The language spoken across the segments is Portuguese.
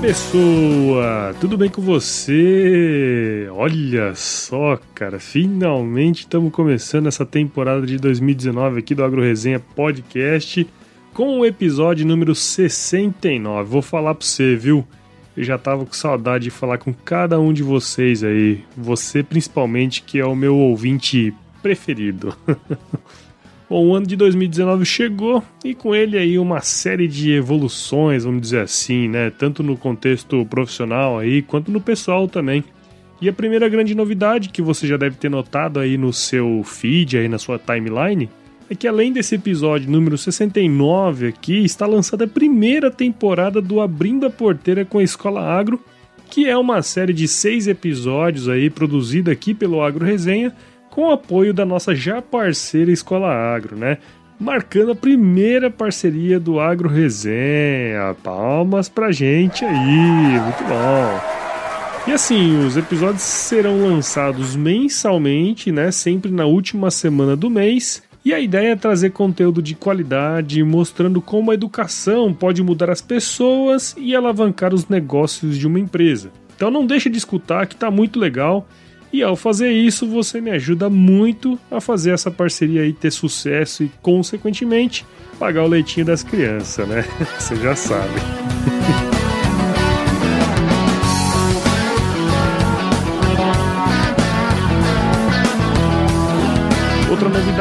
Pessoa? Tudo bem com você? Olha só, cara, finalmente estamos começando essa temporada de 2019 aqui do Agro Resenha Podcast com o episódio número 69. Vou falar para você, viu? Eu já tava com saudade de falar com cada um de vocês aí, você principalmente que é o meu ouvinte preferido. Bom, o ano de 2019 chegou e com ele aí uma série de evoluções, vamos dizer assim, né? Tanto no contexto profissional aí, quanto no pessoal também. E a primeira grande novidade que você já deve ter notado aí no seu feed, aí na sua timeline, é que além desse episódio número 69 aqui, está lançada a primeira temporada do Abrindo a Porteira com a Escola Agro, que é uma série de seis episódios aí produzida aqui pelo Agro Resenha com o apoio da nossa já parceira Escola Agro, né? Marcando a primeira parceria do Agro Resenha. Palmas pra gente aí, muito bom. E assim, os episódios serão lançados mensalmente, né? Sempre na última semana do mês. E a ideia é trazer conteúdo de qualidade, mostrando como a educação pode mudar as pessoas e alavancar os negócios de uma empresa. Então não deixe de escutar que tá muito legal. E ao fazer isso, você me ajuda muito a fazer essa parceria aí ter sucesso e, consequentemente, pagar o leitinho das crianças, né? Você já sabe.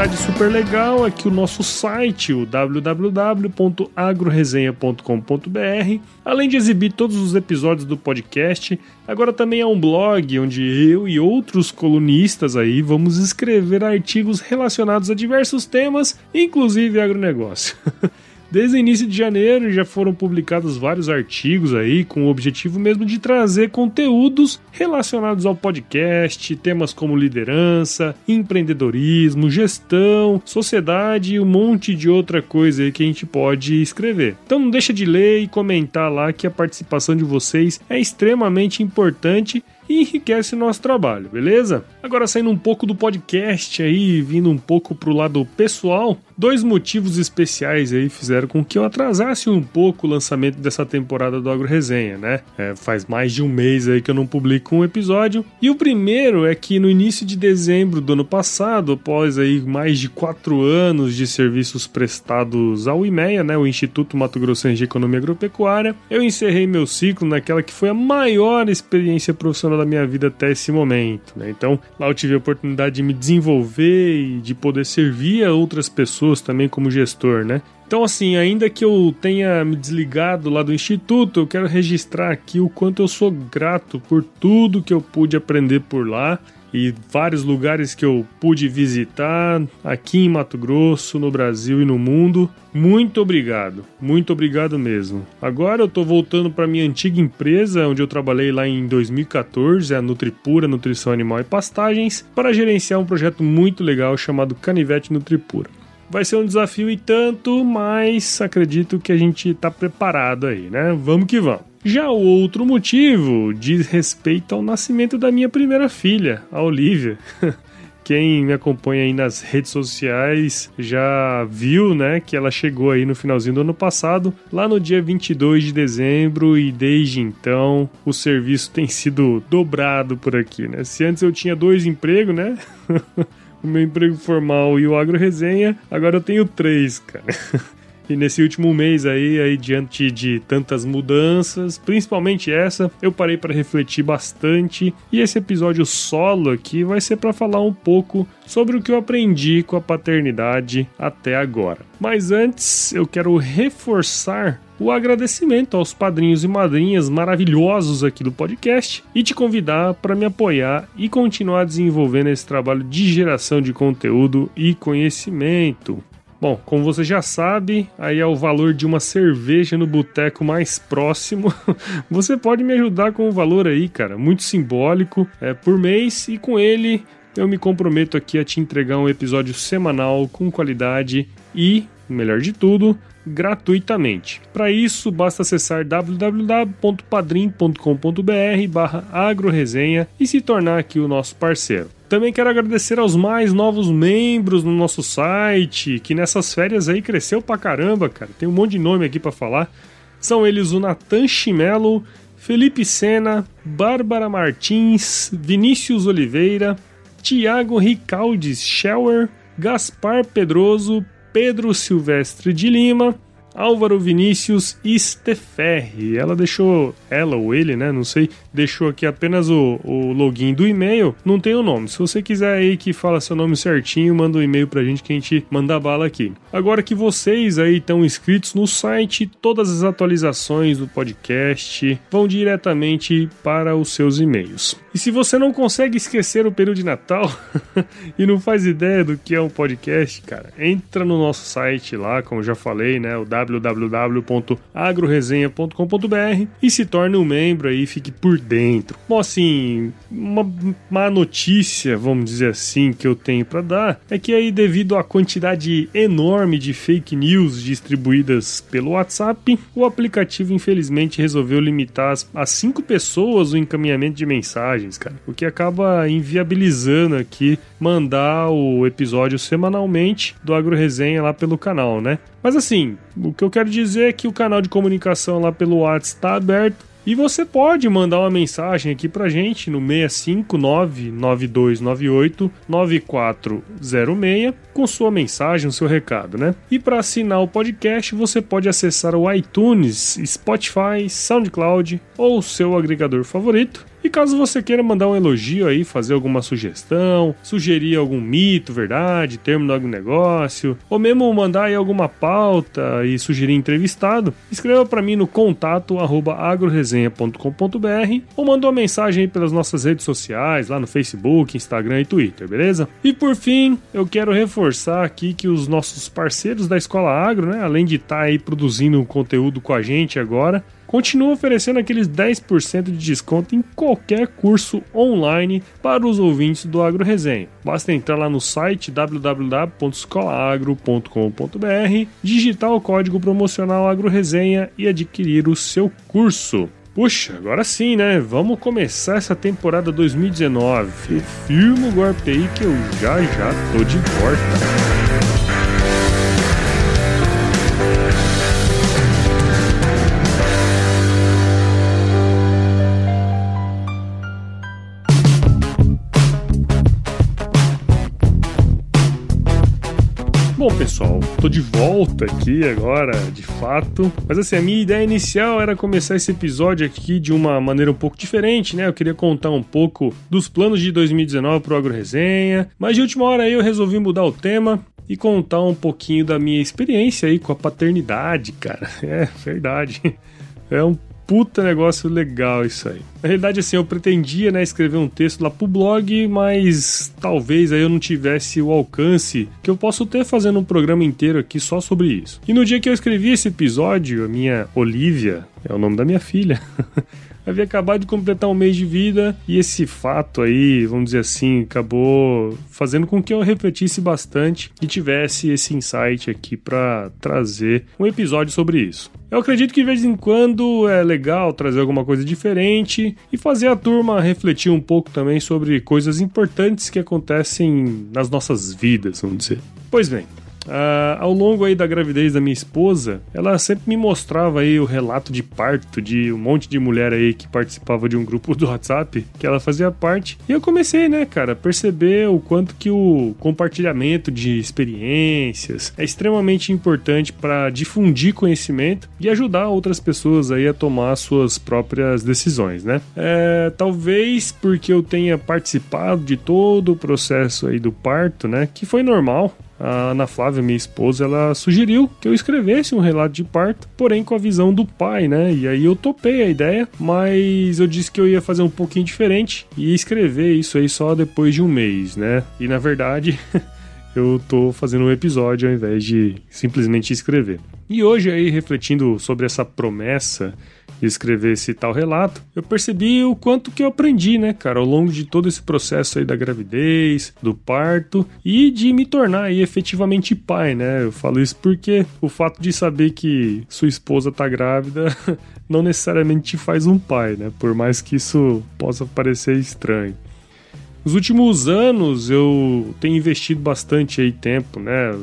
novidade super legal é que o nosso site, o www.agroresenha.com.br, além de exibir todos os episódios do podcast, agora também é um blog onde eu e outros colunistas aí vamos escrever artigos relacionados a diversos temas, inclusive agronegócio. Desde o início de janeiro já foram publicados vários artigos aí com o objetivo mesmo de trazer conteúdos relacionados ao podcast, temas como liderança, empreendedorismo, gestão, sociedade e um monte de outra coisa aí que a gente pode escrever. Então não deixa de ler e comentar lá que a participação de vocês é extremamente importante e enriquece nosso trabalho, beleza? Agora saindo um pouco do podcast aí, vindo um pouco pro lado pessoal, dois motivos especiais aí fizeram com que eu atrasasse um pouco o lançamento dessa temporada do Agro Resenha, né? É, faz mais de um mês aí que eu não publico um episódio. E o primeiro é que no início de dezembro do ano passado, após aí mais de quatro anos de serviços prestados ao IMEA, né, o Instituto Mato Grossense de Economia Agropecuária, eu encerrei meu ciclo naquela que foi a maior experiência profissional da minha vida até esse momento, né? Então, lá eu tive a oportunidade de me desenvolver e de poder servir a outras pessoas também como gestor, né? Então, assim, ainda que eu tenha me desligado lá do instituto, eu quero registrar aqui o quanto eu sou grato por tudo que eu pude aprender por lá e vários lugares que eu pude visitar aqui em Mato Grosso, no Brasil e no mundo. Muito obrigado, muito obrigado mesmo. Agora eu tô voltando para minha antiga empresa, onde eu trabalhei lá em 2014, a Nutripura Nutrição Animal e Pastagens, para gerenciar um projeto muito legal chamado Canivete Nutripura. Vai ser um desafio e tanto, mas acredito que a gente tá preparado aí, né? Vamos que vamos. Já o outro motivo diz respeito ao nascimento da minha primeira filha, a Olivia. Quem me acompanha aí nas redes sociais já viu, né, que ela chegou aí no finalzinho do ano passado, lá no dia 22 de dezembro, e desde então o serviço tem sido dobrado por aqui, né? Se antes eu tinha dois empregos, né? o meu emprego formal e o agro resenha, agora eu tenho três, cara. E nesse último mês aí, aí diante de tantas mudanças, principalmente essa, eu parei para refletir bastante e esse episódio solo aqui vai ser para falar um pouco sobre o que eu aprendi com a paternidade até agora. Mas antes, eu quero reforçar o agradecimento aos padrinhos e madrinhas maravilhosos aqui do podcast e te convidar para me apoiar e continuar desenvolvendo esse trabalho de geração de conteúdo e conhecimento. Bom, como você já sabe, aí é o valor de uma cerveja no boteco mais próximo. Você pode me ajudar com o valor aí, cara, muito simbólico, é por mês e com ele eu me comprometo aqui a te entregar um episódio semanal com qualidade e, melhor de tudo, gratuitamente. Para isso, basta acessar www.padrim.com.br barra agroresenha e se tornar aqui o nosso parceiro. Também quero agradecer aos mais novos membros no nosso site, que nessas férias aí cresceu pra caramba, cara. Tem um monte de nome aqui para falar. São eles o Natan Chimelo, Felipe Sena, Bárbara Martins, Vinícius Oliveira, Tiago Ricaldes Schauer, Gaspar Pedroso, Pedro Silvestre de Lima, Álvaro Vinícius Steferri. Ela deixou, ela ou ele, né? Não sei, deixou aqui apenas o, o login do e-mail. Não tem o nome. Se você quiser aí que fala seu nome certinho, manda um e-mail pra gente que a gente manda bala aqui. Agora que vocês aí estão inscritos no site, todas as atualizações do podcast vão diretamente para os seus e-mails. E se você não consegue esquecer o período de Natal e não faz ideia do que é um podcast, cara, entra no nosso site lá, como já falei, né? O www.agroresenha.com.br e se torne um membro aí, fique por dentro. Bom, assim, uma má notícia, vamos dizer assim, que eu tenho para dar é que aí devido à quantidade enorme de fake news distribuídas pelo WhatsApp, o aplicativo infelizmente resolveu limitar a cinco pessoas o encaminhamento de mensagens, cara, o que acaba inviabilizando aqui mandar o episódio semanalmente do Agro Resenha lá pelo canal, né? Mas assim, o que eu quero dizer é que o canal de comunicação lá pelo WhatsApp está aberto e você pode mandar uma mensagem aqui pra gente no 65992989406 com sua mensagem, o seu recado, né? E para assinar o podcast, você pode acessar o iTunes, Spotify, SoundCloud ou seu agregador favorito e caso você queira mandar um elogio aí, fazer alguma sugestão, sugerir algum mito, verdade, termo algum negócio, ou mesmo mandar aí alguma pauta e sugerir entrevistado, escreva para mim no contato agroresenha.com.br ou manda uma mensagem aí pelas nossas redes sociais, lá no Facebook, Instagram e Twitter, beleza? E por fim, eu quero reforçar aqui que os nossos parceiros da Escola Agro, né, além de estar tá aí produzindo conteúdo com a gente agora, continua oferecendo aqueles 10% de desconto em qualquer curso online para os ouvintes do Agro Resenha. Basta entrar lá no site www.escolaagro.com.br, digitar o código promocional Agro Resenha e adquirir o seu curso. Puxa, agora sim, né? Vamos começar essa temporada 2019. Firma o golpe aí que eu já já tô de volta. Pessoal, tô de volta aqui agora, de fato. Mas assim, a minha ideia inicial era começar esse episódio aqui de uma maneira um pouco diferente, né? Eu queria contar um pouco dos planos de 2019 pro Agro Resenha, mas de última hora aí eu resolvi mudar o tema e contar um pouquinho da minha experiência aí com a paternidade, cara. É verdade. É um puta negócio legal isso aí. Na realidade, assim, eu pretendia, né, escrever um texto lá pro blog, mas talvez aí eu não tivesse o alcance que eu posso ter fazendo um programa inteiro aqui só sobre isso. E no dia que eu escrevi esse episódio, a minha Olivia, é o nome da minha filha, havia acabado de completar um mês de vida e esse fato aí, vamos dizer assim, acabou fazendo com que eu refletisse bastante e tivesse esse insight aqui para trazer um episódio sobre isso. Eu acredito que de vez em quando é legal trazer alguma coisa diferente e fazer a turma refletir um pouco também sobre coisas importantes que acontecem nas nossas vidas, vamos dizer. Pois bem, Uh, ao longo aí da gravidez da minha esposa, ela sempre me mostrava aí o relato de parto de um monte de mulher aí que participava de um grupo do WhatsApp que ela fazia parte. E eu comecei, né, cara, a perceber o quanto que o compartilhamento de experiências é extremamente importante para difundir conhecimento e ajudar outras pessoas aí a tomar suas próprias decisões, né? É, talvez porque eu tenha participado de todo o processo aí do parto, né, que foi normal a Ana Flávia, minha esposa, ela sugeriu que eu escrevesse um relato de parto, porém com a visão do pai, né? E aí eu topei a ideia, mas eu disse que eu ia fazer um pouquinho diferente e escrever isso aí só depois de um mês, né? E na verdade. eu tô fazendo um episódio ao invés de simplesmente escrever. E hoje aí refletindo sobre essa promessa escrever esse tal relato, eu percebi o quanto que eu aprendi, né, cara, ao longo de todo esse processo aí da gravidez, do parto e de me tornar aí efetivamente pai, né? Eu falo isso porque o fato de saber que sua esposa tá grávida não necessariamente te faz um pai, né? Por mais que isso possa parecer estranho. Nos últimos anos eu tenho investido bastante aí tempo, né,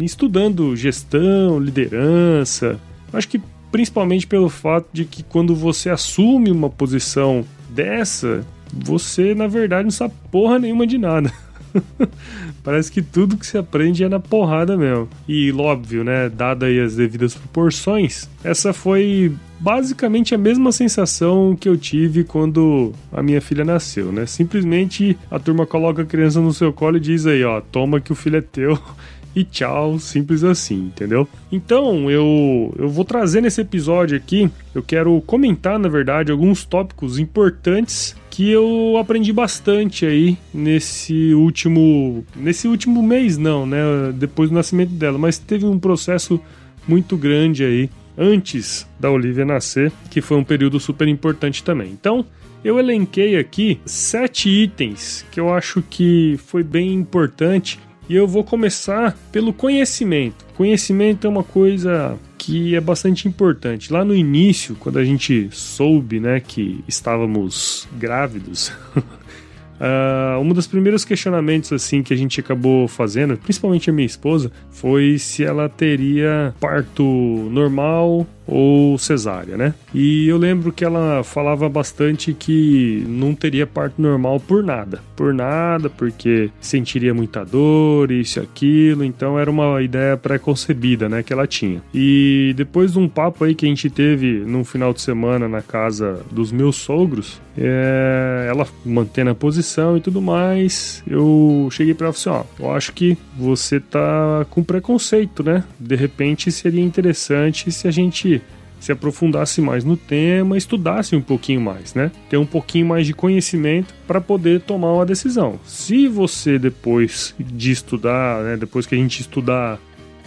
estudando gestão, liderança. Acho que principalmente pelo fato de que quando você assume uma posição dessa, você na verdade não sabe porra nenhuma de nada. Parece que tudo que se aprende é na porrada mesmo. E óbvio, né, dada aí as devidas proporções, essa foi basicamente a mesma sensação que eu tive quando a minha filha nasceu, né? Simplesmente a turma coloca a criança no seu colo e diz aí, ó, toma que o filho é teu e tchau, simples assim, entendeu? Então, eu, eu vou trazer nesse episódio aqui, eu quero comentar, na verdade, alguns tópicos importantes que eu aprendi bastante aí nesse último nesse último mês não, né, depois do nascimento dela, mas teve um processo muito grande aí antes da Olivia nascer, que foi um período super importante também. Então, eu elenquei aqui sete itens que eu acho que foi bem importante e eu vou começar pelo conhecimento. Conhecimento é uma coisa que é bastante importante. Lá no início, quando a gente soube, né, que estávamos grávidos, Uh, um dos primeiros questionamentos assim que a gente acabou fazendo, principalmente a minha esposa, foi se ela teria parto normal ou cesárea, né? E eu lembro que ela falava bastante que não teria parto normal por nada, por nada, porque sentiria muita dor, isso e aquilo, então era uma ideia pré-concebida, né, que ela tinha. E depois de um papo aí que a gente teve num final de semana na casa dos meus sogros, é, ela mantendo a posição e tudo mais, eu cheguei para ela assim, ó, eu acho que você tá com preconceito, né? De repente seria interessante se a gente se aprofundasse mais no tema, estudasse um pouquinho mais, né? Ter um pouquinho mais de conhecimento para poder tomar uma decisão. Se você depois de estudar, né, depois que a gente estudar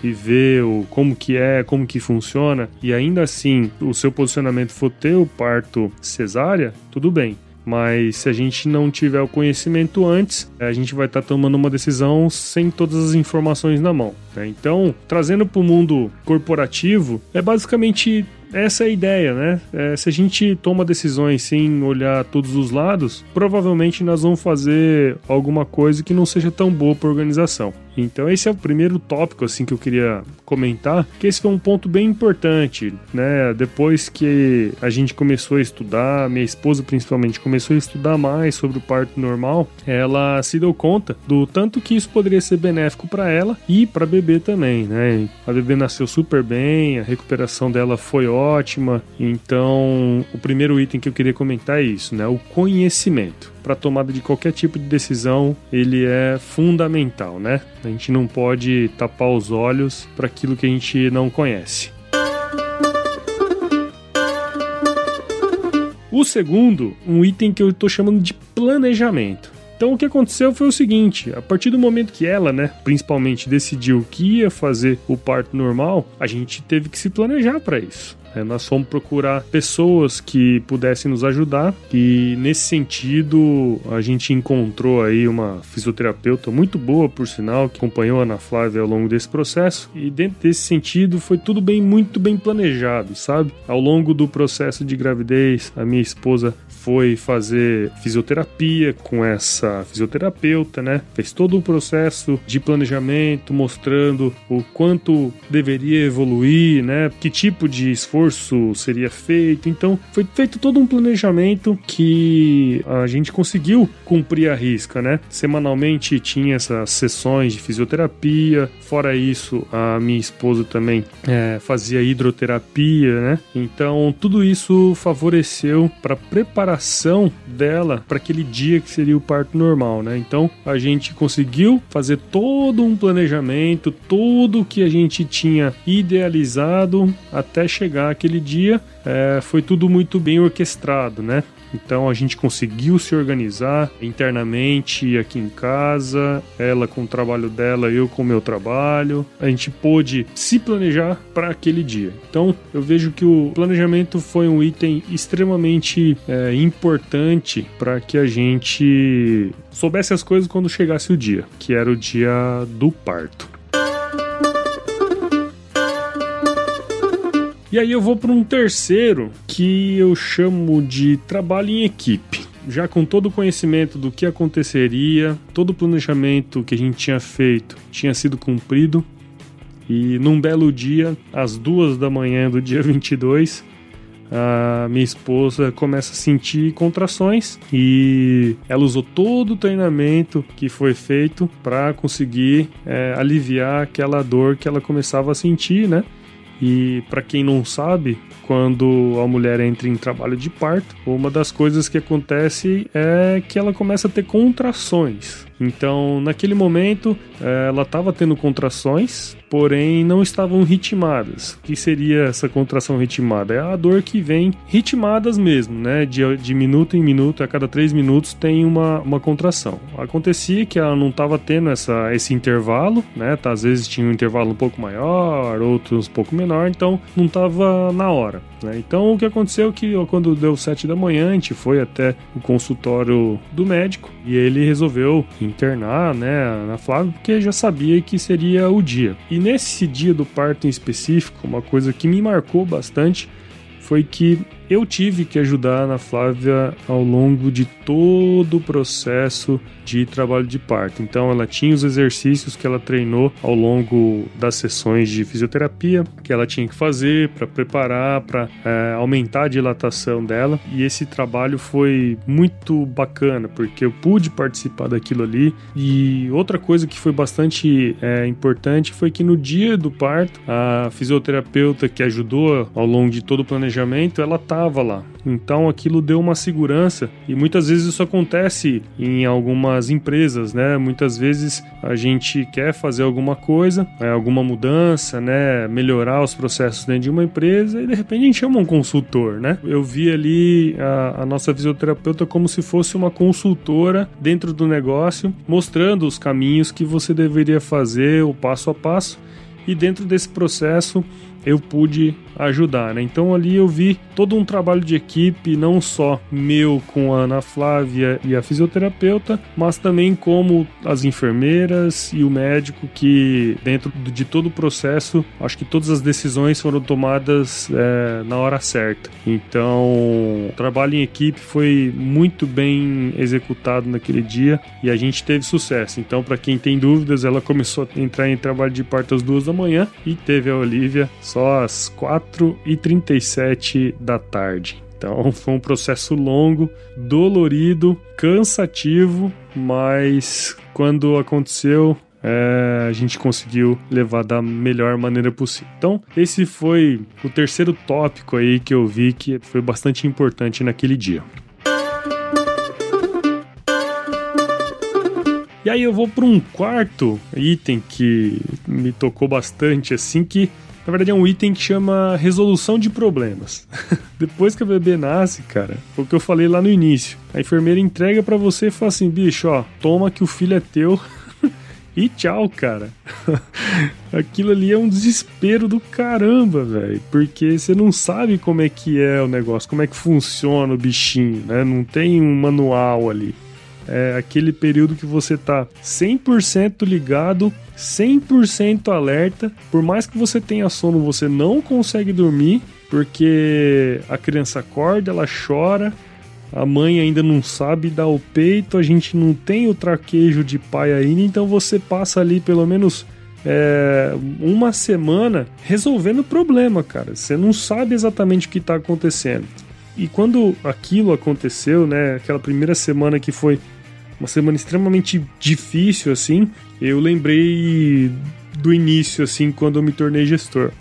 e ver o, como que é, como que funciona, e ainda assim o seu posicionamento for ter o parto cesárea, tudo bem. Mas se a gente não tiver o conhecimento antes, a gente vai estar tá tomando uma decisão sem todas as informações na mão. Né? Então, trazendo para o mundo corporativo, é basicamente essa é a ideia, né? É, se a gente toma decisões sem olhar todos os lados, provavelmente nós vamos fazer alguma coisa que não seja tão boa para a organização. Então esse é o primeiro tópico assim que eu queria comentar, que esse foi um ponto bem importante, né? Depois que a gente começou a estudar, minha esposa principalmente começou a estudar mais sobre o parto normal, ela se deu conta do tanto que isso poderia ser benéfico para ela e para bebê também, né? A bebê nasceu super bem, a recuperação dela foi ótima. Então, o primeiro item que eu queria comentar é isso, né? O conhecimento para tomada de qualquer tipo de decisão, ele é fundamental, né? A gente não pode tapar os olhos para aquilo que a gente não conhece. O segundo, um item que eu estou chamando de planejamento. Então o que aconteceu foi o seguinte: a partir do momento que ela, né, principalmente decidiu que ia fazer o parto normal, a gente teve que se planejar para isso. É, nós fomos procurar pessoas que pudessem nos ajudar e nesse sentido a gente encontrou aí uma fisioterapeuta muito boa, por sinal, que acompanhou a Ana Flávia ao longo desse processo e dentro desse sentido foi tudo bem, muito bem planejado, sabe? Ao longo do processo de gravidez, a minha esposa foi fazer fisioterapia com essa fisioterapeuta, né? Fez todo o processo de planejamento, mostrando o quanto deveria evoluir, né? Que tipo de esforço seria feito. Então, foi feito todo um planejamento que a gente conseguiu cumprir a risca, né? Semanalmente tinha essas sessões de fisioterapia. Fora isso, a minha esposa também é, fazia hidroterapia, né? Então, tudo isso favoreceu para preparar preparação dela para aquele dia que seria o parto normal, né? Então a gente conseguiu fazer todo um planejamento, tudo que a gente tinha idealizado até chegar aquele dia, é, foi tudo muito bem orquestrado, né? Então a gente conseguiu se organizar internamente aqui em casa, ela com o trabalho dela, eu com o meu trabalho. A gente pôde se planejar para aquele dia. Então eu vejo que o planejamento foi um item extremamente é, importante para que a gente soubesse as coisas quando chegasse o dia, que era o dia do parto. E aí eu vou para um terceiro que eu chamo de trabalho em equipe. Já com todo o conhecimento do que aconteceria, todo o planejamento que a gente tinha feito tinha sido cumprido. E num belo dia, às duas da manhã do dia 22, a minha esposa começa a sentir contrações e ela usou todo o treinamento que foi feito para conseguir é, aliviar aquela dor que ela começava a sentir, né? E para quem não sabe, quando a mulher entra em trabalho de parto, uma das coisas que acontece é que ela começa a ter contrações. Então, naquele momento, eh, ela estava tendo contrações, porém não estavam ritmadas. O que seria essa contração ritmada? É a dor que vem ritmadas mesmo, né? De, de minuto em minuto, a cada três minutos tem uma, uma contração. Acontecia que ela não estava tendo essa, esse intervalo, né? Tá, às vezes tinha um intervalo um pouco maior, outros um pouco menor, então não estava na hora. Né? Então o que aconteceu é que quando deu sete da manhã, a gente foi até o consultório do médico e ele resolveu internar né, na Flávia porque já sabia que seria o dia. E nesse dia do parto em específico, uma coisa que me marcou bastante foi que eu tive que ajudar a Ana Flávia ao longo de todo o processo de trabalho de parto. Então, ela tinha os exercícios que ela treinou ao longo das sessões de fisioterapia que ela tinha que fazer para preparar, para é, aumentar a dilatação dela. E esse trabalho foi muito bacana porque eu pude participar daquilo ali. E outra coisa que foi bastante é, importante foi que no dia do parto, a fisioterapeuta que ajudou ao longo de todo o planejamento, ela estava lá. Então aquilo deu uma segurança e muitas vezes isso acontece em algumas empresas, né? Muitas vezes a gente quer fazer alguma coisa, é, alguma mudança, né? Melhorar os processos dentro de uma empresa e de repente a gente chama um consultor, né? Eu vi ali a, a nossa fisioterapeuta como se fosse uma consultora dentro do negócio, mostrando os caminhos que você deveria fazer, o passo a passo. E dentro desse processo eu pude ajudar, né? Então ali eu vi todo um trabalho de equipe, não só meu com a Ana Flávia e a fisioterapeuta, mas também como as enfermeiras e o médico que dentro de todo o processo, acho que todas as decisões foram tomadas é, na hora certa. Então, o trabalho em equipe foi muito bem executado naquele dia e a gente teve sucesso. Então, para quem tem dúvidas, ela começou a entrar em trabalho de parto às duas da manhã e teve a Olivia só às 4 e 37 da tarde. Então foi um processo longo, dolorido, cansativo, mas quando aconteceu, é, a gente conseguiu levar da melhor maneira possível. Então, esse foi o terceiro tópico aí que eu vi que foi bastante importante naquele dia. E aí eu vou para um quarto item que me tocou bastante, assim, que na verdade é um item que chama resolução de problemas. Depois que a bebê nasce, cara, foi o que eu falei lá no início. A enfermeira entrega para você e fala assim, bicho, ó, toma que o filho é teu. e tchau, cara. Aquilo ali é um desespero do caramba, velho. Porque você não sabe como é que é o negócio, como é que funciona o bichinho, né? Não tem um manual ali. É aquele período que você tá 100% ligado, 100% alerta. Por mais que você tenha sono, você não consegue dormir, porque a criança acorda, ela chora, a mãe ainda não sabe dar o peito, a gente não tem o traquejo de pai ainda, então você passa ali pelo menos é, uma semana resolvendo o problema, cara. Você não sabe exatamente o que está acontecendo. E quando aquilo aconteceu, né, aquela primeira semana que foi uma semana extremamente difícil, assim, eu lembrei do início, assim, quando eu me tornei gestor.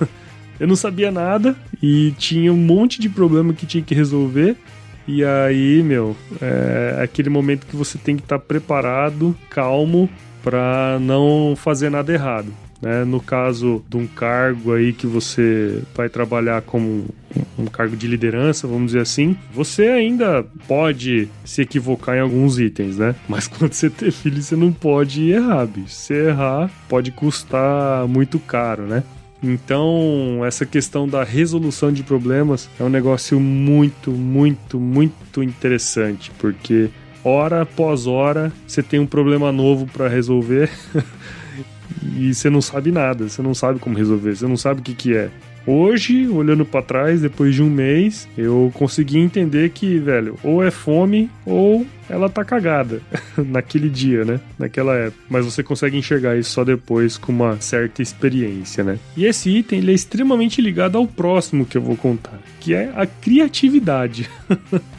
eu não sabia nada e tinha um monte de problema que tinha que resolver. E aí, meu, é aquele momento que você tem que estar tá preparado, calmo, para não fazer nada errado. Né? No caso de um cargo aí que você vai trabalhar como um cargo de liderança, vamos dizer assim, você ainda pode se equivocar em alguns itens, né? Mas quando você ter filho, você não pode errar, bicho. Se errar, pode custar muito caro, né? Então, essa questão da resolução de problemas é um negócio muito, muito, muito interessante, porque hora após hora você tem um problema novo para resolver e você não sabe nada, você não sabe como resolver, você não sabe o que, que é. Hoje, olhando para trás, depois de um mês, eu consegui entender que, velho, ou é fome ou ela tá cagada naquele dia, né? Naquela época. Mas você consegue enxergar isso só depois com uma certa experiência, né? E esse item ele é extremamente ligado ao próximo que eu vou contar, que é a criatividade.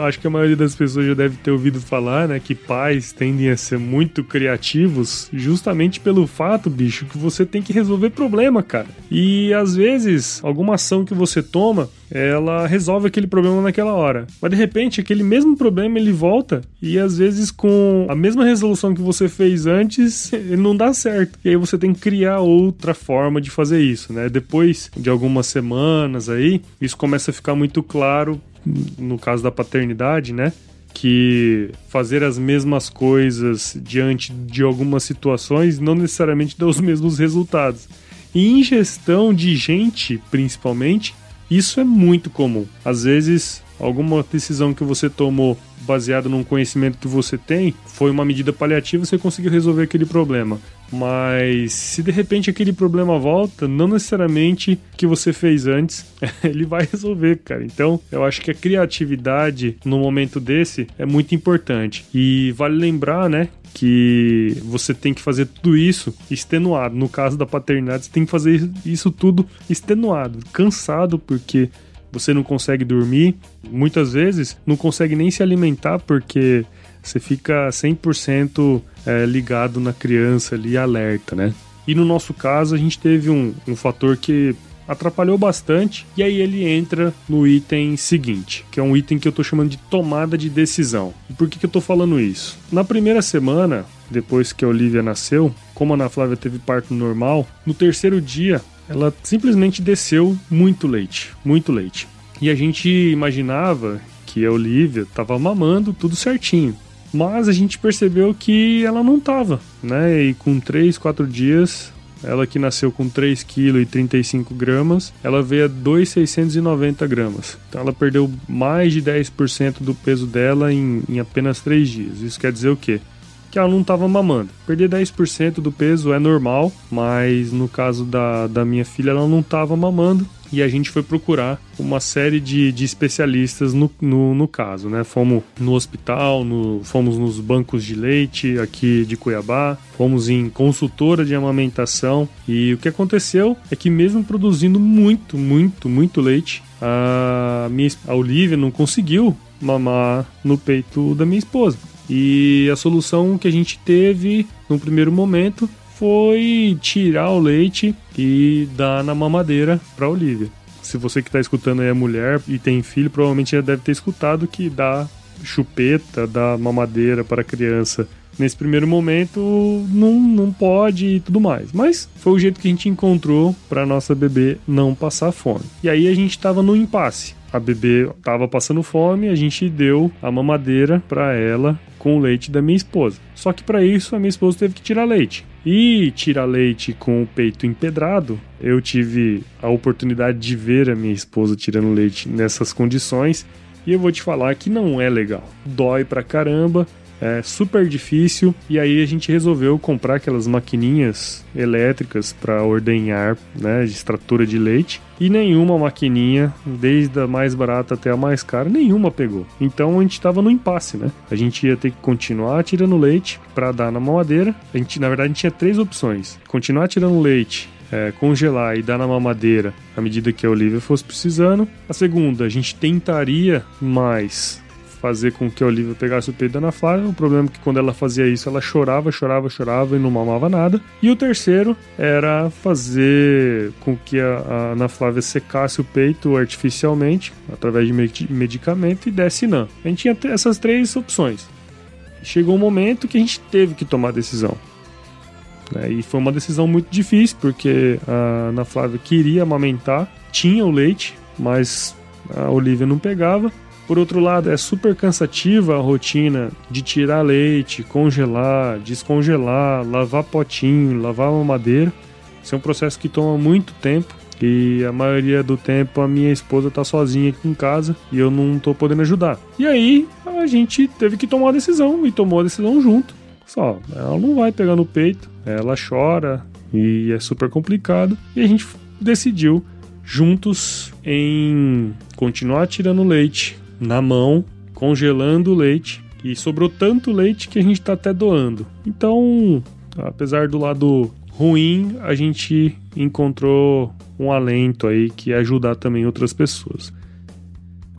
acho que a maioria das pessoas já deve ter ouvido falar, né, que pais tendem a ser muito criativos justamente pelo fato, bicho, que você tem que resolver problema, cara. E às vezes, alguma ação que você toma, ela resolve aquele problema naquela hora. Mas de repente, aquele mesmo problema ele volta e às vezes com a mesma resolução que você fez antes, ele não dá certo. E aí você tem que criar outra forma de fazer isso, né? Depois de algumas semanas aí, isso começa a ficar muito claro no caso da paternidade, né? Que fazer as mesmas coisas diante de algumas situações não necessariamente dá os mesmos resultados. E em gestão de gente, principalmente, isso é muito comum. Às vezes, alguma decisão que você tomou baseado num conhecimento que você tem foi uma medida paliativa, você conseguiu resolver aquele problema. Mas se de repente aquele problema volta, não necessariamente que você fez antes, ele vai resolver, cara. Então, eu acho que a criatividade no momento desse é muito importante. E vale lembrar, né, que você tem que fazer tudo isso extenuado. No caso da paternidade, você tem que fazer isso tudo extenuado, cansado, porque você não consegue dormir, muitas vezes não consegue nem se alimentar porque você fica 100% é, ligado na criança ali, alerta, né? E no nosso caso, a gente teve um, um fator que atrapalhou bastante. E aí ele entra no item seguinte, que é um item que eu tô chamando de tomada de decisão. E por que, que eu tô falando isso? Na primeira semana, depois que a Olivia nasceu, como a Ana Flávia teve parto normal, no terceiro dia ela simplesmente desceu muito leite, muito leite. E a gente imaginava que a Olivia estava mamando tudo certinho. Mas a gente percebeu que ela não estava, né? E com 3, 4 dias, ela que nasceu com 3 kg e 35 gramas, ela veio a 2,690 gramas. Então ela perdeu mais de 10% do peso dela em, em apenas 3 dias. Isso quer dizer o quê? Que ela não estava mamando. Perder 10% do peso é normal, mas no caso da, da minha filha, ela não estava mamando. E a gente foi procurar uma série de, de especialistas no, no, no caso, né? Fomos no hospital, no, fomos nos bancos de leite aqui de Cuiabá, fomos em consultora de amamentação. E o que aconteceu é que, mesmo produzindo muito, muito, muito leite, a, minha, a Olivia não conseguiu mamar no peito da minha esposa. E a solução que a gente teve no primeiro momento foi tirar o leite e dar na mamadeira para Olivia. Se você que está escutando aí é mulher e tem filho, provavelmente já deve ter escutado que dá chupeta, dá mamadeira para a criança nesse primeiro momento não, não pode e tudo mais. Mas foi o jeito que a gente encontrou para nossa bebê não passar fome. E aí a gente estava no impasse. A bebê estava passando fome, a gente deu a mamadeira para ela com o leite da minha esposa. Só que para isso a minha esposa teve que tirar leite. E tirar leite com o peito empedrado, eu tive a oportunidade de ver a minha esposa tirando leite nessas condições. E eu vou te falar que não é legal. Dói pra caramba, é super difícil e aí a gente resolveu comprar aquelas maquininhas elétricas para ordenhar, né, de extratura de leite e nenhuma maquininha, desde a mais barata até a mais cara, nenhuma pegou. Então a gente estava no impasse, né? A gente ia ter que continuar tirando leite para dar na mamadeira. A gente, na verdade, a gente tinha três opções: continuar tirando leite é, congelar e dar na mamadeira à medida que a Olivia fosse precisando. A segunda, a gente tentaria mais fazer com que a Olivia pegasse o peito da Ana Flávia. O problema é que quando ela fazia isso, ela chorava, chorava, chorava e não mamava nada. E o terceiro era fazer com que a, Ana Flávia secasse o peito artificialmente, através de medicamento, e desse não. A gente tinha essas três opções. Chegou um momento que a gente teve que tomar decisão. Né? E foi uma decisão muito difícil, porque a Ana Flávia queria amamentar, tinha o leite, mas a Olivia não pegava. Por outro lado, é super cansativa a rotina de tirar leite, congelar, descongelar, lavar potinho, lavar mamadeira. Isso é um processo que toma muito tempo e a maioria do tempo a minha esposa tá sozinha aqui em casa e eu não tô podendo ajudar. E aí a gente teve que tomar uma decisão e tomou a decisão junto. Só, ela não vai pegar no peito, ela chora e é super complicado. E a gente decidiu juntos em continuar tirando leite na mão, congelando o leite. E sobrou tanto leite que a gente está até doando. Então, apesar do lado ruim, a gente encontrou um alento aí que ajudar também outras pessoas.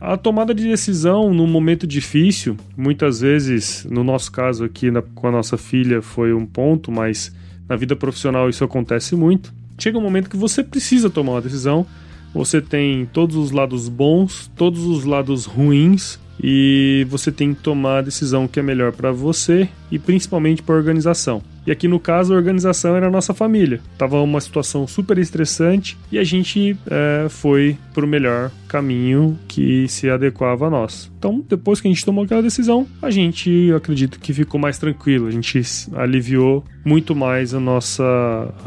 A tomada de decisão num momento difícil, muitas vezes, no nosso caso aqui na, com a nossa filha foi um ponto, mas na vida profissional isso acontece muito. Chega um momento que você precisa tomar uma decisão você tem todos os lados bons, todos os lados ruins e você tem que tomar a decisão que é melhor para você e principalmente para a organização. E aqui no caso a organização era a nossa família. Tava uma situação super estressante e a gente é, foi para o melhor caminho que se adequava a nós. Então depois que a gente tomou aquela decisão, a gente acredito que ficou mais tranquilo. A gente aliviou muito mais a nossa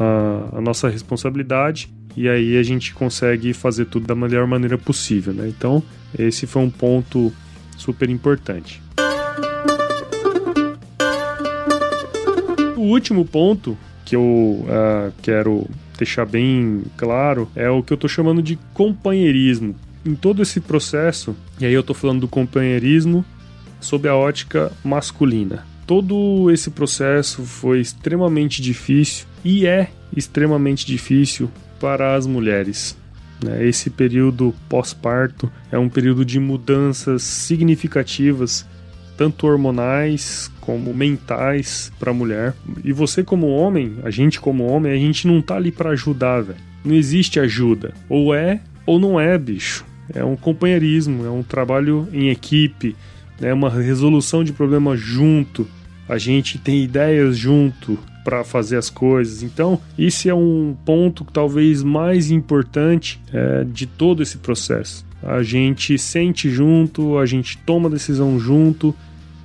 a, a nossa responsabilidade e aí a gente consegue fazer tudo da melhor maneira possível, né? Então, esse foi um ponto super importante. O último ponto que eu uh, quero deixar bem claro é o que eu estou chamando de companheirismo. Em todo esse processo, e aí eu estou falando do companheirismo sob a ótica masculina. Todo esse processo foi extremamente difícil e é extremamente difícil para as mulheres. Né? Esse período pós-parto é um período de mudanças significativas, tanto hormonais como mentais para a mulher. E você como homem, a gente como homem, a gente não tá ali para ajudar, velho. Não existe ajuda. Ou é ou não é, bicho. É um companheirismo, é um trabalho em equipe, é né? uma resolução de problemas junto. A gente tem ideias junto, para fazer as coisas. Então, isso é um ponto talvez mais importante é, de todo esse processo. A gente sente junto, a gente toma decisão junto.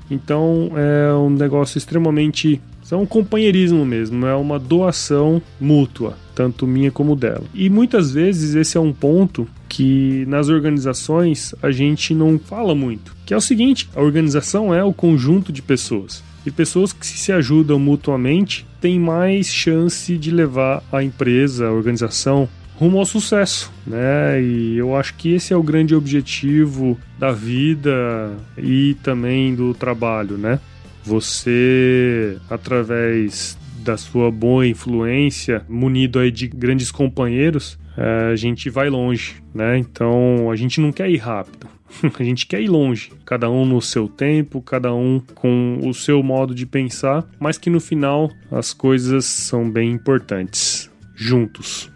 Então, é um negócio extremamente é um companheirismo mesmo, é uma doação mútua, tanto minha como dela. E muitas vezes esse é um ponto que nas organizações a gente não fala muito, que é o seguinte, a organização é o conjunto de pessoas. E pessoas que se ajudam mutuamente têm mais chance de levar a empresa, a organização, rumo ao sucesso, né? E eu acho que esse é o grande objetivo da vida e também do trabalho, né? Você, através da sua boa influência, munido aí de grandes companheiros, é, a gente vai longe, né? Então a gente não quer ir rápido, a gente quer ir longe, cada um no seu tempo, cada um com o seu modo de pensar, mas que no final as coisas são bem importantes, juntos.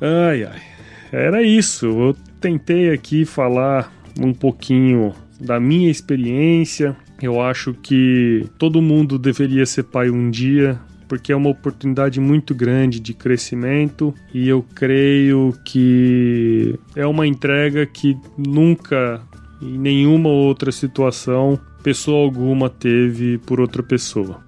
Ai ai, era isso. Eu tentei aqui falar um pouquinho da minha experiência. Eu acho que todo mundo deveria ser pai um dia, porque é uma oportunidade muito grande de crescimento e eu creio que é uma entrega que nunca em nenhuma outra situação pessoa alguma teve por outra pessoa.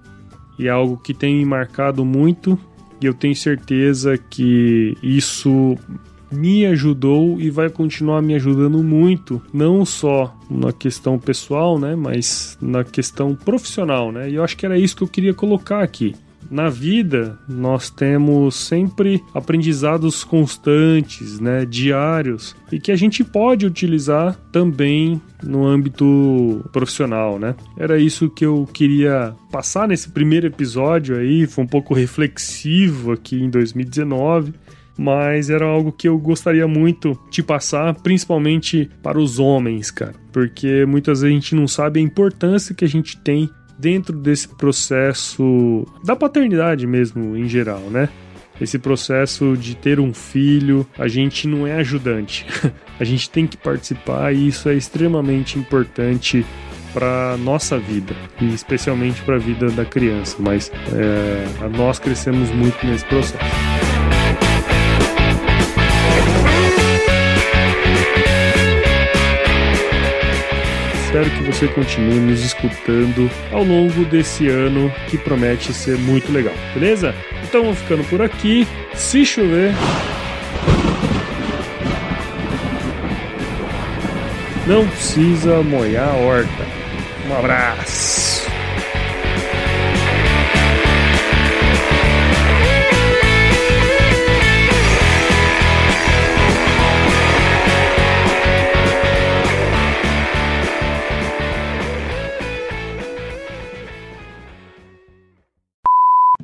E é algo que tem me marcado muito e eu tenho certeza que isso me ajudou e vai continuar me ajudando muito, não só na questão pessoal, né, mas na questão profissional, né? E eu acho que era isso que eu queria colocar aqui. Na vida, nós temos sempre aprendizados constantes, né, diários, e que a gente pode utilizar também no âmbito profissional, né? Era isso que eu queria passar nesse primeiro episódio aí, foi um pouco reflexivo aqui em 2019 mas era algo que eu gostaria muito de passar, principalmente para os homens, cara, porque muitas vezes a gente não sabe a importância que a gente tem dentro desse processo da paternidade mesmo em geral, né? Esse processo de ter um filho, a gente não é ajudante. a gente tem que participar e isso é extremamente importante para nossa vida e especialmente para a vida da criança, mas é, nós crescemos muito nesse processo. Espero que você continue nos escutando ao longo desse ano que promete ser muito legal, beleza? Então vamos ficando por aqui. Se chover. Não precisa molhar a horta. Um abraço.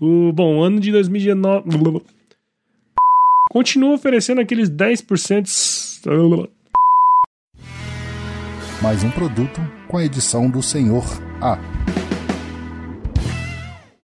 O, bom, ano de 2019 continua oferecendo aqueles 10%. Mais um produto com a edição do Senhor A.